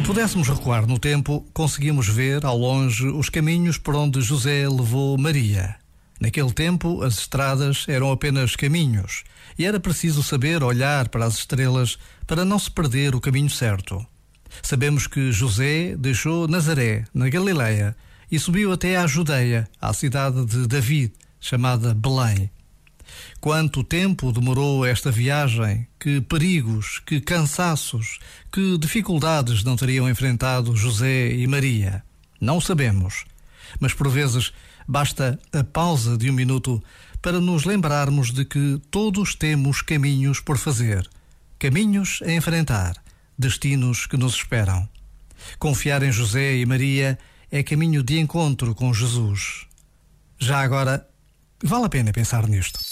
pudéssemos recuar no tempo, conseguimos ver ao longe os caminhos por onde José levou Maria. Naquele tempo, as estradas eram apenas caminhos e era preciso saber olhar para as estrelas para não se perder o caminho certo. Sabemos que José deixou Nazaré, na Galileia, e subiu até à Judeia, à cidade de David, chamada Belém. Quanto tempo demorou esta viagem? Que perigos, que cansaços, que dificuldades não teriam enfrentado José e Maria? Não sabemos. Mas por vezes basta a pausa de um minuto para nos lembrarmos de que todos temos caminhos por fazer, caminhos a enfrentar, destinos que nos esperam. Confiar em José e Maria é caminho de encontro com Jesus. Já agora, vale a pena pensar nisto.